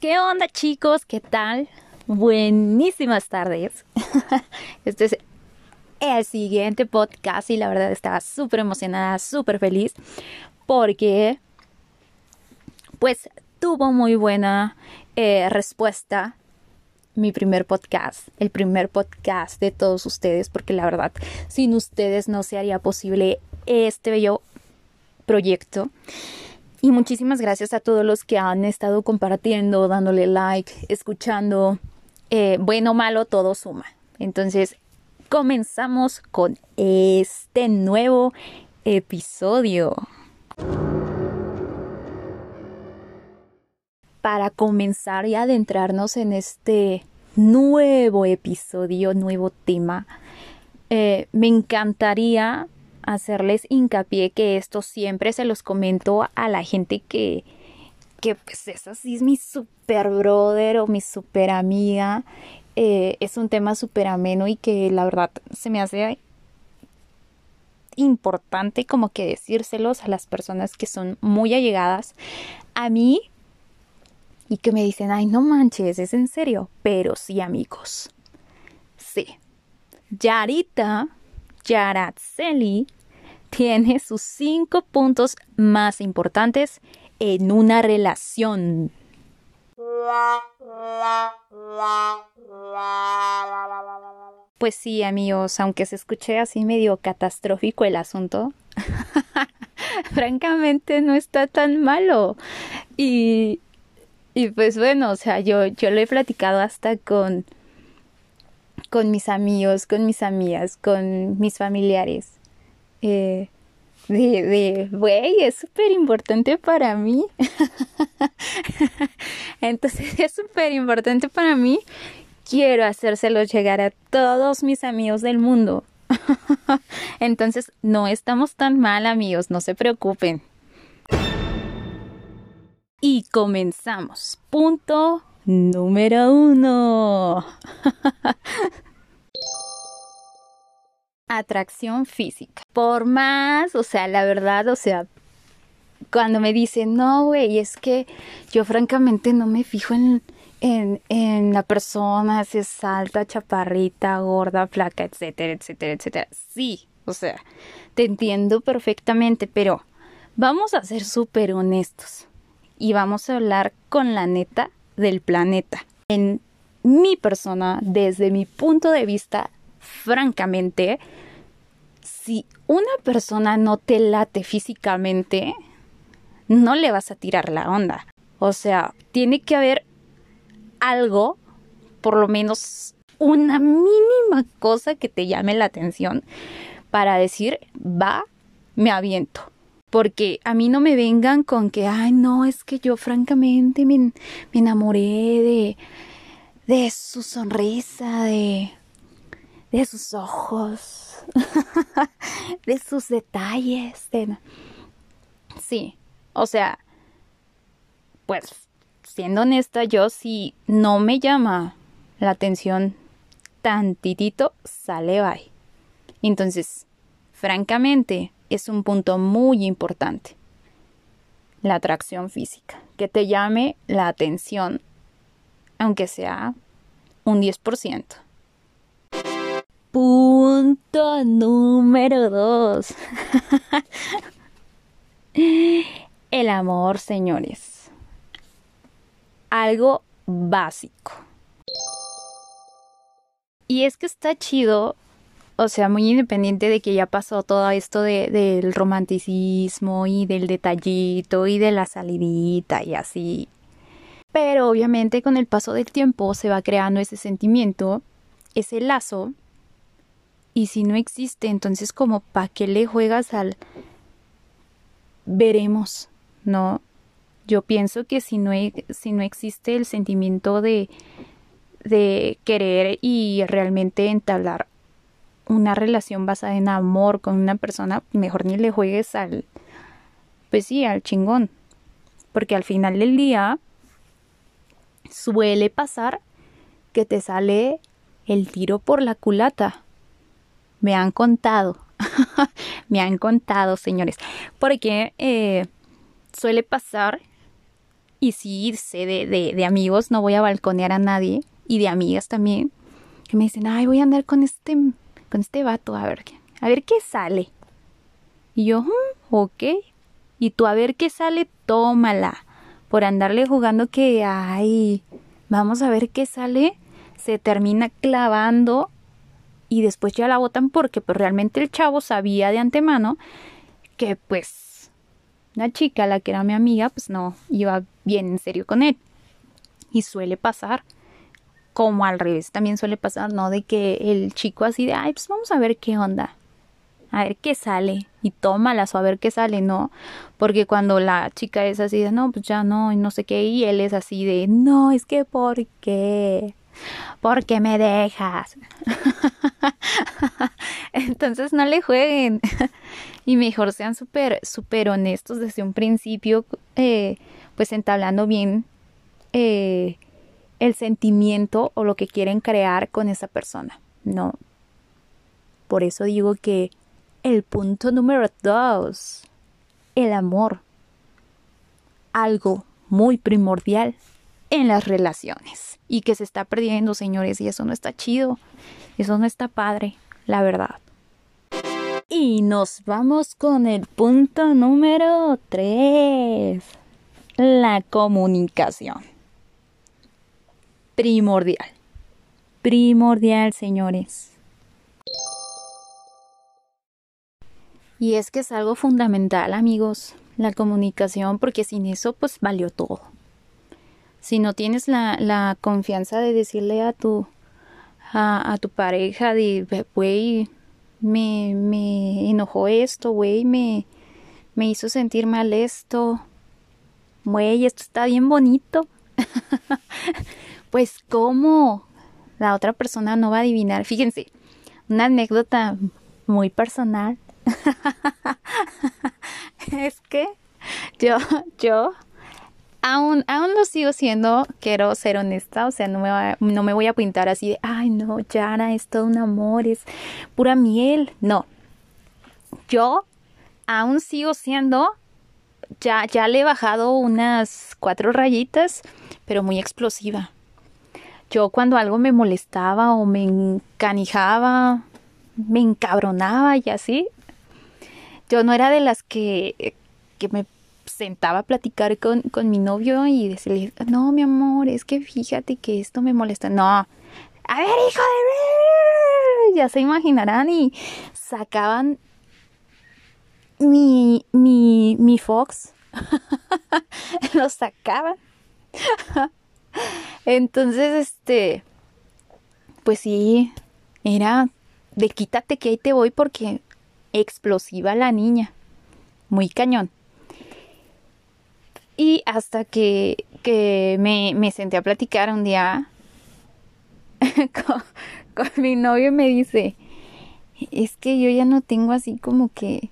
¿Qué onda chicos? ¿Qué tal? Buenísimas tardes. Este es el siguiente podcast y la verdad estaba súper emocionada, súper feliz porque pues tuvo muy buena eh, respuesta mi primer podcast, el primer podcast de todos ustedes, porque la verdad, sin ustedes no se haría posible este bello proyecto. Y muchísimas gracias a todos los que han estado compartiendo, dándole like, escuchando. Eh, bueno o malo, todo suma. Entonces, comenzamos con este nuevo episodio. Para comenzar y adentrarnos en este nuevo episodio, nuevo tema, eh, me encantaría hacerles hincapié que esto siempre se los comento a la gente que, que pues esa sí es mi super brother o mi super amiga. Eh, es un tema súper ameno y que la verdad se me hace importante como que decírselos a las personas que son muy allegadas a mí y que me dicen, ay, no manches, es en serio, pero sí amigos. Sí. Yarita, Yaratzeli, tiene sus cinco puntos más importantes en una relación. Pues sí, amigos, aunque se escuche así medio catastrófico el asunto, francamente no está tan malo. Y, y pues bueno, o sea, yo, yo lo he platicado hasta con, con mis amigos, con mis amigas, con mis familiares. Eh, de, de, güey, es súper importante para mí. Entonces es súper importante para mí. Quiero hacérselo llegar a todos mis amigos del mundo. Entonces no estamos tan mal amigos, no se preocupen. Y comenzamos. Punto número uno. Atracción física. Por más, o sea, la verdad, o sea, cuando me dicen, no, güey, es que yo francamente no me fijo en, en, en la persona, si es alta, chaparrita, gorda, flaca, etcétera, etcétera, etcétera. Sí, o sea, te entiendo perfectamente, pero vamos a ser súper honestos y vamos a hablar con la neta del planeta. En mi persona, desde mi punto de vista, francamente, si una persona no te late físicamente, no le vas a tirar la onda. O sea, tiene que haber algo, por lo menos una mínima cosa que te llame la atención para decir, va, me aviento. Porque a mí no me vengan con que, ay, no, es que yo francamente me, me enamoré de, de su sonrisa, de, de sus ojos, de sus detalles. De... Sí, o sea, pues siendo honesta, yo si no me llama la atención tantitito, sale bye. Entonces, francamente, es un punto muy importante. La atracción física, que te llame la atención, aunque sea un 10%. Punto número 2. El amor, señores. Algo básico. Y es que está chido o sea, muy independiente de que ya pasó todo esto de, del romanticismo y del detallito y de la salidita y así. Pero obviamente con el paso del tiempo se va creando ese sentimiento, ese lazo. Y si no existe, entonces como para qué le juegas al veremos, ¿no? Yo pienso que si no, si no existe el sentimiento de, de querer y realmente entablar una relación basada en amor con una persona, mejor ni le juegues al, pues sí, al chingón. Porque al final del día suele pasar que te sale el tiro por la culata. me han contado, me han contado, señores, porque eh, suele pasar, y sí sé de, de, de amigos, no voy a balconear a nadie, y de amigas también, que me dicen, ay, voy a andar con este, con este vato, a ver, a ver qué sale. Y yo, mm, ok. Y tú a ver qué sale, tómala. Por andarle jugando que, ay, vamos a ver qué sale, se termina clavando y después ya la botan porque pues realmente el chavo sabía de antemano que pues la chica, la que era mi amiga, pues no iba bien en serio con él. Y suele pasar como al revés también suele pasar, ¿no? De que el chico así de, ay, pues vamos a ver qué onda, a ver qué sale y tómalas o a ver qué sale, ¿no? Porque cuando la chica es así de, no, pues ya no, y no sé qué, y él es así de, no, es que ¿por qué? ¿Por qué me dejas? Entonces no le jueguen y mejor sean súper, súper honestos desde un principio, eh, pues entablando bien eh, el sentimiento o lo que quieren crear con esa persona. No. Por eso digo que el punto número dos, el amor. Algo muy primordial en las relaciones y que se está perdiendo, señores, y eso no está chido, eso no está padre, la verdad. Y nos vamos con el punto número tres, la comunicación primordial. Primordial, señores. Y es que es algo fundamental, amigos, la comunicación, porque sin eso, pues valió todo. Si no tienes la, la confianza de decirle a tu, a, tu pareja de, güey, me, me enojó esto, güey, me, me hizo sentir mal esto, güey, esto está bien bonito. pues cómo la otra persona no va a adivinar. Fíjense, una anécdota muy personal. es que yo, yo aún, aún lo sigo siendo, quiero ser honesta, o sea, no me, voy a pintar así de, ay no, Yara, es todo un amor, es pura miel. No, yo aún sigo siendo, ya, ya le he bajado unas cuatro rayitas, pero muy explosiva. Yo cuando algo me molestaba o me encanijaba, me encabronaba y así, yo no era de las que, que me sentaba a platicar con, con mi novio y decirle, no, mi amor, es que fíjate que esto me molesta. No, a ver, hijo de... Ya se imaginarán y sacaban mi, mi, mi Fox. Lo sacaban. Entonces, este, pues sí, era de quítate que ahí te voy porque explosiva la niña, muy cañón. Y hasta que, que me, me senté a platicar un día con, con mi novio me dice, es que yo ya no tengo así como que,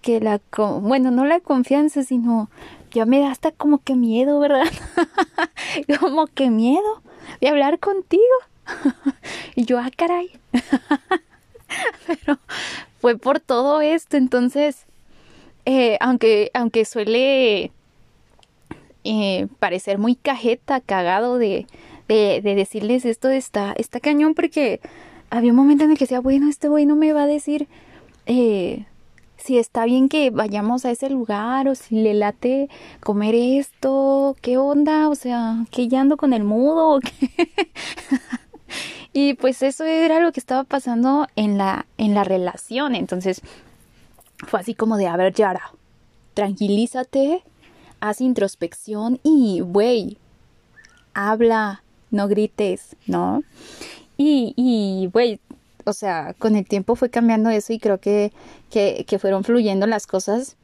que la, bueno, no la confianza, sino ya me da hasta como que miedo, ¿verdad? como que miedo de hablar contigo. y yo, ah, caray. Pero fue por todo esto, entonces, eh, aunque, aunque suele eh, parecer muy cajeta, cagado de, de, de, decirles esto está, está cañón, porque había un momento en el que decía, bueno, este güey no me va a decir eh, si está bien que vayamos a ese lugar o si le late comer esto, qué onda, o sea, que ya ando con el mudo y pues eso era lo que estaba pasando en la en la relación, entonces fue así como de, a ver, Yara, tranquilízate, haz introspección y, güey, habla, no grites, ¿no? Y, y, güey, o sea, con el tiempo fue cambiando eso y creo que, que, fueron fluyendo las cosas.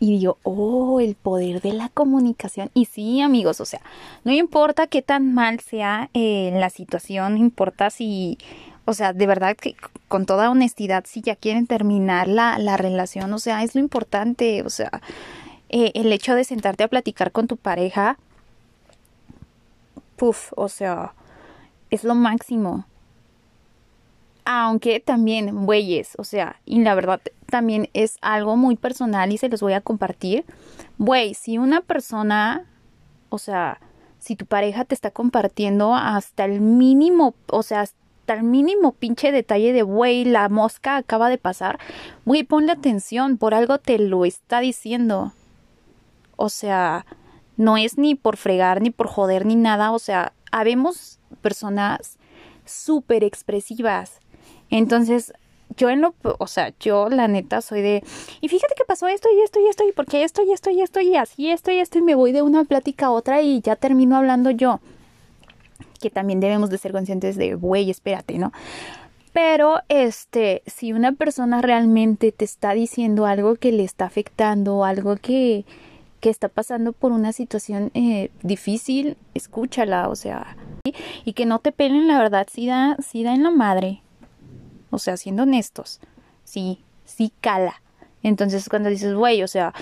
Y digo, oh, el poder de la comunicación. Y sí, amigos, o sea, no importa qué tan mal sea eh, la situación, no importa si, o sea, de verdad que con toda honestidad, si ya quieren terminar la, la relación, o sea, es lo importante, o sea, eh, el hecho de sentarte a platicar con tu pareja, puff, o sea, es lo máximo Aunque también, güeyes, o sea, y la verdad también es algo muy personal y se los voy a compartir. Güey, si una persona, o sea, si tu pareja te está compartiendo hasta el mínimo, o sea, hasta el mínimo pinche detalle de, güey, la mosca acaba de pasar, güey, ponle atención, por algo te lo está diciendo. O sea, no es ni por fregar, ni por joder, ni nada, o sea, habemos personas súper expresivas entonces, yo en lo, o sea, yo la neta soy de, y fíjate que pasó esto y esto y esto y porque esto y esto y esto y así esto y esto y me voy de una plática a otra y ya termino hablando yo. Que también debemos de ser conscientes de, güey, espérate, ¿no? Pero, este, si una persona realmente te está diciendo algo que le está afectando, algo que, que está pasando por una situación eh, difícil, escúchala, o sea, y, y que no te pelen, la verdad, si da, si da en la madre, o sea, siendo honestos, sí, sí cala. Entonces cuando dices, güey, o sea,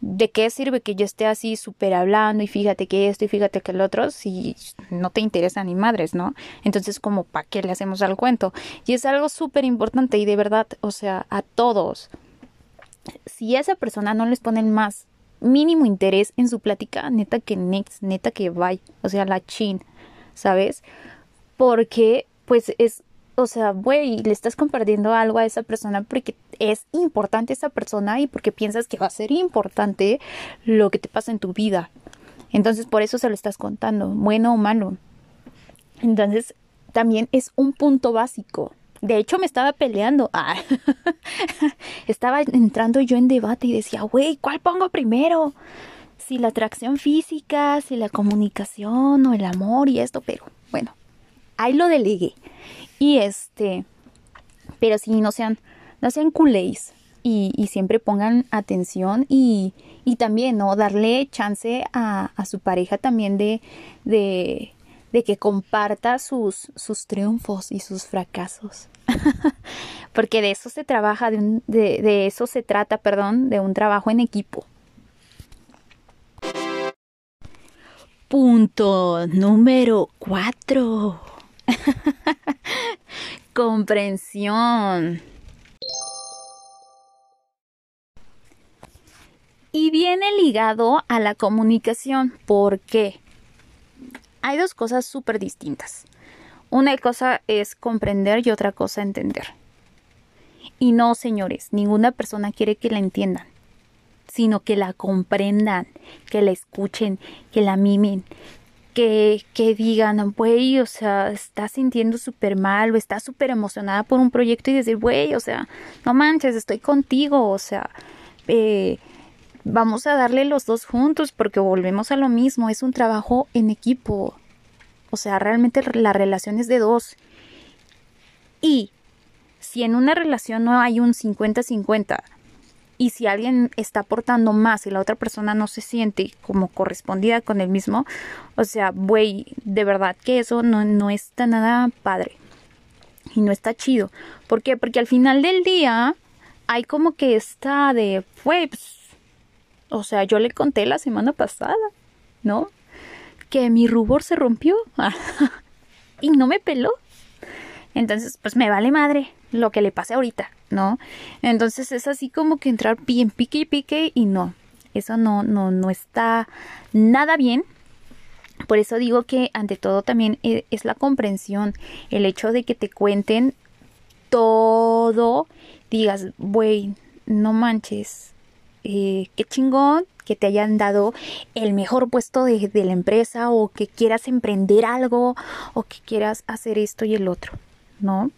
¿de qué sirve que yo esté así súper hablando y fíjate que esto y fíjate que el otro si no te interesa ni madres, ¿no? Entonces como, ¿para qué le hacemos al cuento? Y es algo súper importante y de verdad, o sea, a todos. Si a esa persona no les ponen más mínimo interés en su plática, neta que next, neta que bye, o sea, la chin, ¿sabes? Porque pues es o sea, güey, le estás compartiendo algo a esa persona porque es importante esa persona y porque piensas que va a ser importante lo que te pasa en tu vida. Entonces, por eso se lo estás contando, bueno o malo. Entonces, también es un punto básico. De hecho, me estaba peleando. Ah, estaba entrando yo en debate y decía, güey, ¿cuál pongo primero? Si la atracción física, si la comunicación o el amor y esto, pero bueno, ahí lo delegué. Y este, pero sí, no sean, no sean culéis y, y, siempre pongan atención y, y también, ¿no? Darle chance a, a su pareja también de, de, de que comparta sus, sus triunfos y sus fracasos. Porque de eso se trabaja, de, un, de, de eso se trata, perdón, de un trabajo en equipo. Punto número cuatro. Comprensión. Y viene ligado a la comunicación. ¿Por qué? Hay dos cosas súper distintas. Una cosa es comprender y otra cosa entender. Y no, señores, ninguna persona quiere que la entiendan, sino que la comprendan, que la escuchen, que la mimen, que, que digan, güey, o sea, está sintiendo súper mal o está súper emocionada por un proyecto y decir, güey, o sea, no manches, estoy contigo, o sea, eh, vamos a darle los dos juntos porque volvemos a lo mismo, es un trabajo en equipo, o sea, realmente la relación es de dos. Y si en una relación no hay un 50-50, y si alguien está aportando más y la otra persona no se siente como correspondida con el mismo, o sea, güey, de verdad que eso no, no está nada padre y no está chido. ¿Por qué? Porque al final del día hay como que está de, güey, pues, o sea, yo le conté la semana pasada, ¿no? Que mi rubor se rompió y no me peló. Entonces, pues me vale madre lo que le pase ahorita, ¿no? Entonces es así como que entrar bien pique y pique y no, eso no, no, no está nada bien. Por eso digo que ante todo también e, es la comprensión, el hecho de que te cuenten todo, digas, güey, no manches, eh, qué chingón que te hayan dado el mejor puesto de la empresa o que quieras emprender algo o que quieras hacer esto y el otro, ¿no?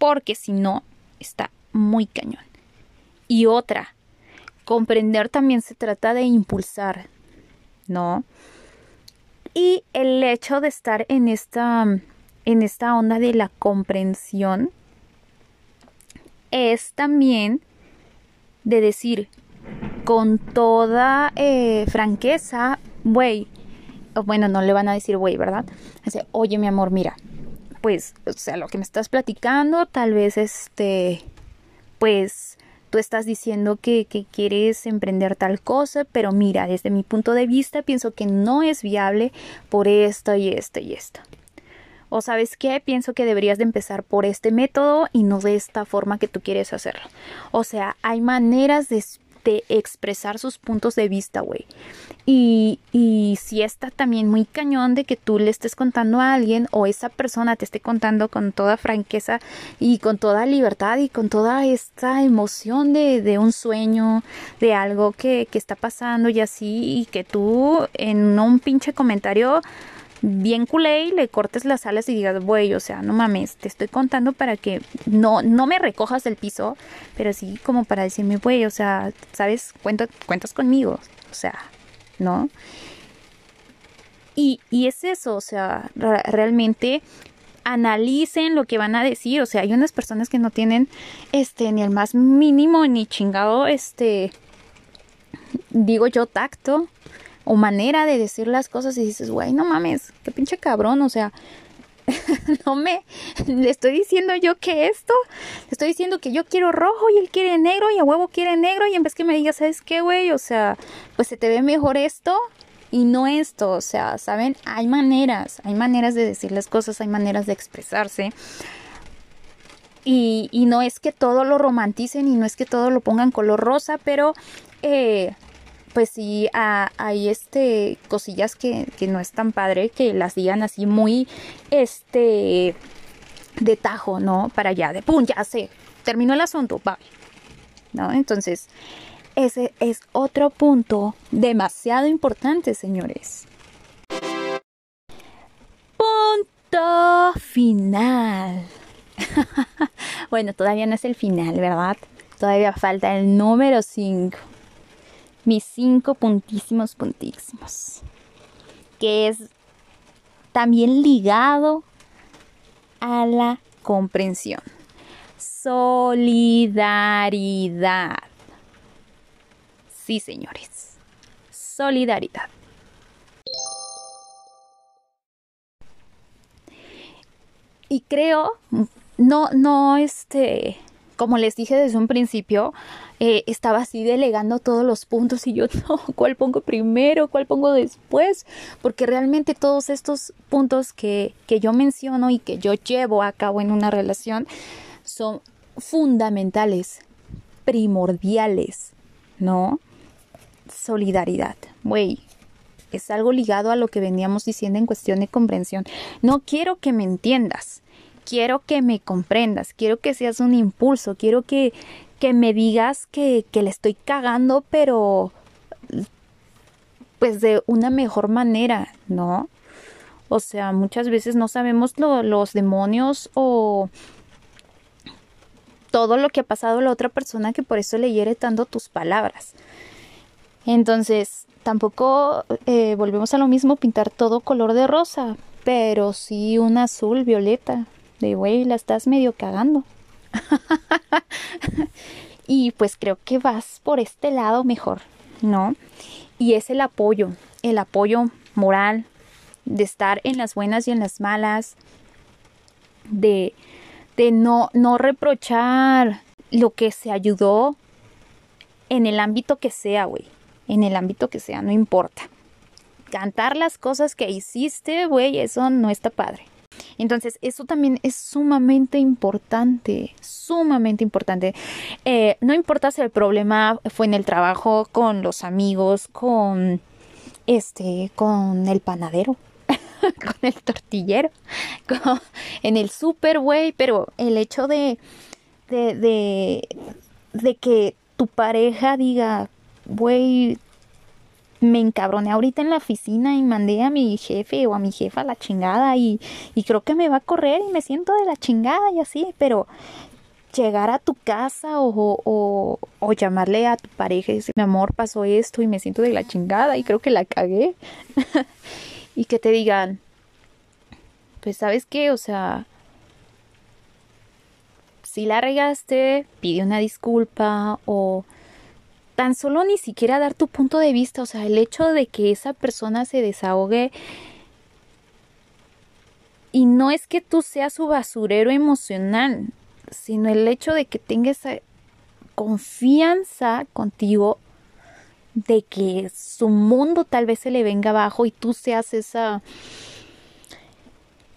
porque si no, está muy cañón. Y otra, comprender también se trata de impulsar, ¿no? Y el hecho de estar en esta, en esta onda de la comprensión es también de decir con toda eh, franqueza, güey, bueno, no le van a decir güey, ¿verdad? Dice, oye mi amor, mira, pues, o sea, lo que me estás platicando, tal vez este, pues, tú estás diciendo que, que, quieres emprender tal cosa, pero mira, desde mi punto de vista pienso que no es viable por esto y esto y esto. O sabes qué, pienso que deberías de empezar por este método y no de esta forma que tú quieres hacerlo. O sea, hay maneras de de expresar sus puntos de vista, güey. Y, si está también muy cañón de que tú le estés contando a alguien o esa persona te esté contando con toda franqueza y con toda libertad y con toda esta emoción de, un sueño, de algo que, está pasando y así, y que tú en un pinche comentario bien culé y le cortes las alas y digas, güey, o sea, no mames, te estoy contando para que no, no me recojas del piso, pero sí como para decirme, güey, o sea, sabes, cuentas conmigo, o sea, ¿no? Y, y es eso, o sea, realmente analicen lo que van a decir, o sea, hay unas personas que no tienen, este, ni el más mínimo, ni chingado, este, digo yo, tacto, o manera de decir las cosas y dices, güey, no mames, qué pinche cabrón, o sea, no me le estoy diciendo yo que esto, le estoy diciendo que yo quiero rojo y él quiere negro y a huevo quiere negro y en vez que me diga, ¿sabes qué, güey? O sea, pues se te ve mejor esto y no esto, o sea, ¿saben? Hay maneras, hay maneras de decir las cosas, hay maneras de expresarse. Y, y no es que todo lo romanticen y no es que todo lo pongan color rosa, pero eh, pues sí hay este cosillas que, que, no es tan padre que las digan así muy este de tajo, ¿no? Para allá, de pum, ya sé, terminó el asunto, bye. ¿No? Entonces, ese es otro punto demasiado importante, señores. Punto final. bueno, todavía no es el final, ¿verdad? Todavía falta el número 5 mis cinco puntísimos puntísimos, que es también ligado a la comprensión. Solidaridad. Sí, señores. Solidaridad. Y creo, no, no, este, como les dije desde un principio, eh, estaba así delegando todos los puntos y yo no, ¿cuál pongo primero? ¿Cuál pongo después? Porque realmente todos estos puntos que, que yo menciono y que yo llevo a cabo en una relación son fundamentales, primordiales, ¿no? Solidaridad, güey, es algo ligado a lo que veníamos diciendo en cuestión de comprensión. No quiero que me entiendas, quiero que me comprendas, quiero que seas un impulso, quiero que, que me digas que, que le estoy cagando, pero pues de una mejor manera, ¿no? O sea, muchas veces no sabemos los demonios o todo lo que ha pasado a la otra persona que por eso le hiere tanto tus palabras. Entonces, tampoco eh, volvemos a lo mismo, pintar todo color de rosa, pero sí un azul, violeta, de güey, la estás medio cagando. y pues creo que vas por este lado mejor, ¿no? Y es el apoyo, el apoyo moral, de estar en las buenas y en las malas, de, de no, no reprochar lo que se ayudó en el ámbito que sea, güey. En el ámbito que sea, no importa. Cantar las cosas que hiciste, güey, eso no está padre. Entonces, eso también es sumamente importante, sumamente importante. Eh, no importa si el problema fue en el trabajo, con los amigos, con este, con el panadero, con el tortillero, en el super, güey, pero el hecho de, de, de, de que tu pareja diga, güey, me encabroné ahorita en la oficina y mandé a mi jefe o a mi jefa la chingada y, y creo que me va a correr y me siento de la chingada y así, pero llegar a tu casa o, o, o, llamarle a tu pareja y decir, mi amor, pasó esto y me siento de la chingada y creo que la cagué. y que te digan, pues sabes qué, o sea, si la regaste, pide una disculpa o tan solo ni siquiera dar tu punto de vista, o sea, el hecho de que esa persona se desahogue y no es que tú seas su basurero emocional, sino el hecho de que tenga esa confianza contigo de que su mundo tal vez se le venga abajo y tú seas esa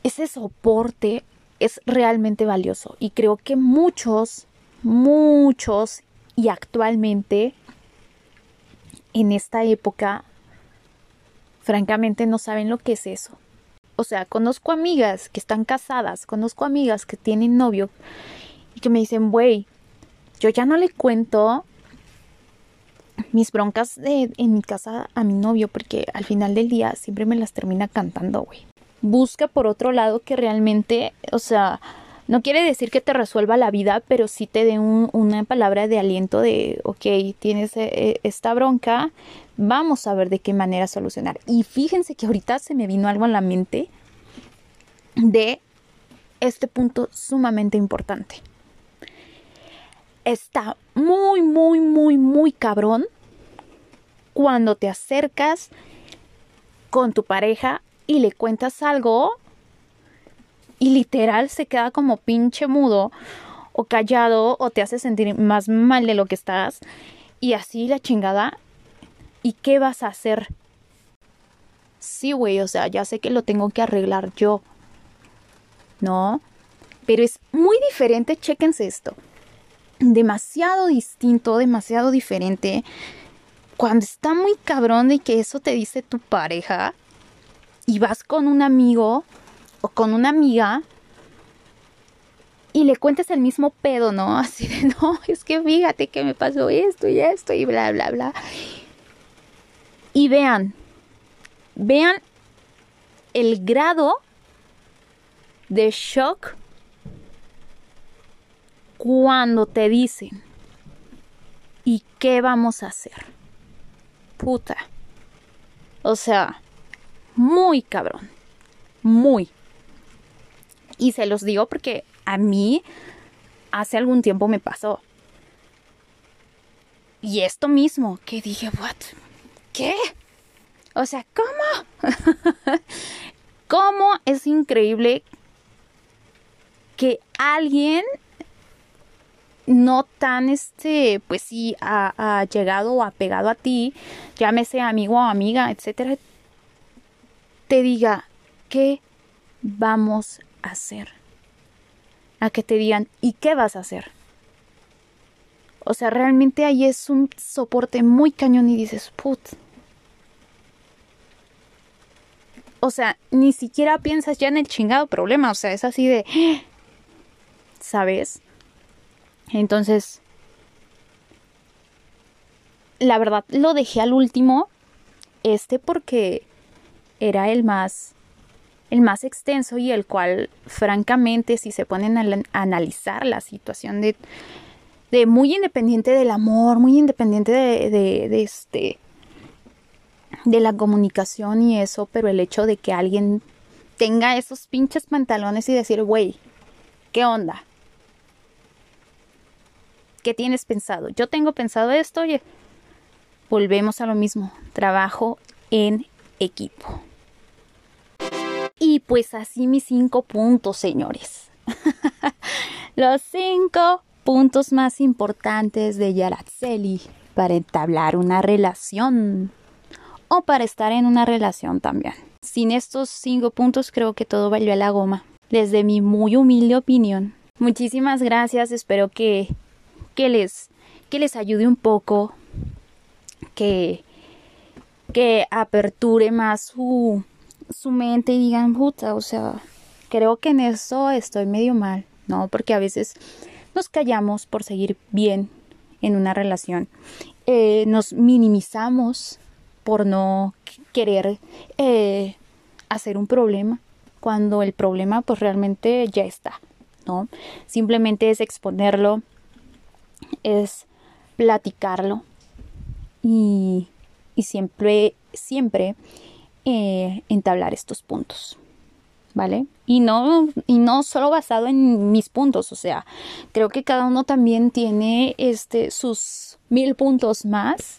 ese soporte es realmente valioso. Y creo que muchos, muchos y actualmente en esta época, francamente no saben lo que es eso. O sea, conozco amigas que están casadas, conozco amigas que tienen novio y que me dicen, güey, yo ya no le cuento mis broncas de, en mi casa a mi novio porque al final del día siempre me las termina cantando, güey. Busca por otro lado que realmente, o sea, no quiere decir que te resuelva la vida, pero sí te dé una palabra de aliento de, ok, tienes eh, esta bronca, vamos a ver de qué manera solucionar. Y fíjense que ahorita se me vino algo en la mente de este punto sumamente importante. Está muy, muy, muy, muy cabrón cuando te acercas con tu pareja y le cuentas algo y literal se queda como pinche mudo o callado o te hace sentir más mal de lo que estás y así la chingada. ¿Y qué vas a hacer? Sí, güey, o sea, ya sé que lo tengo que arreglar yo. ¿No? Pero es muy diferente, chéquense esto. Demasiado distinto, demasiado diferente. Cuando está muy cabrón de que eso te dice tu pareja y vas con un amigo o con una amiga y le cuentes el mismo pedo, ¿no? Así de, no, es que fíjate que me pasó esto y esto y bla, bla, bla. Y vean, vean el grado de shock cuando te dicen, ¿y qué vamos a hacer? Puta. O sea, muy cabrón. Muy. Y se los digo porque a mí hace algún tiempo me pasó. Y esto mismo, que dije, ¿what? ¿Qué? O sea, ¿cómo? ¿Cómo es increíble que alguien no tan este, pues sí, ha, llegado o ha pegado a ti, llámese amigo o amiga, etcétera, te diga, ¿qué vamos hacer? A que te digan, ¿y qué vas a hacer? O sea, realmente ahí es un soporte muy cañón y dices, put. O sea, ni siquiera piensas ya en el chingado problema. O sea, es así de, ¿sabes? Entonces, la verdad lo dejé al último, este porque era el más el más extenso y el cual francamente si se ponen a, analizar la situación de, muy independiente del amor, muy independiente de, de, de, este de la comunicación y eso, pero el hecho de que alguien tenga esos pinches pantalones y decir, güey, ¿qué onda? ¿Qué tienes pensado? Yo tengo pensado esto, oye, volvemos a lo mismo, trabajo en equipo. Y pues así mis cinco puntos, señores. Los cinco puntos más importantes de Yaratzeli para entablar una relación o para estar en una relación también. Sin estos cinco puntos creo que todo valió a la goma. Desde mi muy humilde opinión. Muchísimas gracias, espero que, que, les, que les ayude un poco, que, que aperture más su, su mente y digan, puta, o sea, creo que en eso estoy medio mal, ¿no? Porque a veces nos callamos por seguir bien en una relación, eh, nos minimizamos por no querer eh, hacer un problema cuando el problema pues realmente ya está, ¿no? Simplemente es exponerlo, es platicarlo y, y siempre, siempre eh, entablar estos puntos. ¿Vale? Y no, y no solo basado en mis puntos, o sea, creo que cada uno también tiene este, sus mil puntos más.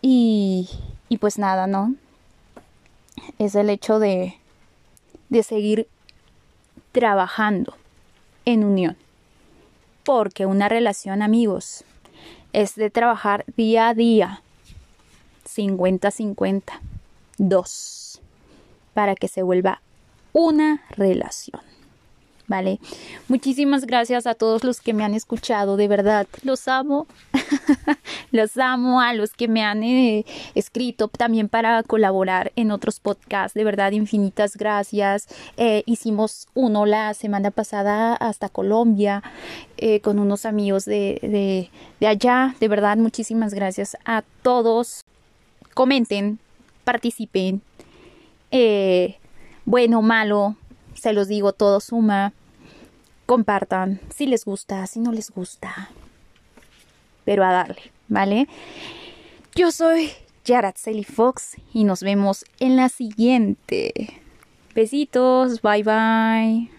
Y, y pues nada, ¿no? Es el hecho de, de seguir trabajando en unión. Porque una relación, amigos, es de trabajar día a día, 50-50 dos para que se vuelva una relación. ¿vale? Muchísimas gracias a todos los que me han escuchado, de verdad, los amo, los amo a los que me han eh, escrito también para colaborar en otros podcasts, de verdad, infinitas gracias. Eh, hicimos uno la semana pasada hasta Colombia eh, con unos amigos de, de, de allá, de verdad, muchísimas gracias a todos. Comenten, participen, bueno, malo, se los digo, todo suma. Compartan si les gusta, si no les gusta. Pero a darle, ¿vale? Yo soy Yaratzeli Fox y nos vemos en la siguiente. Besitos, bye bye.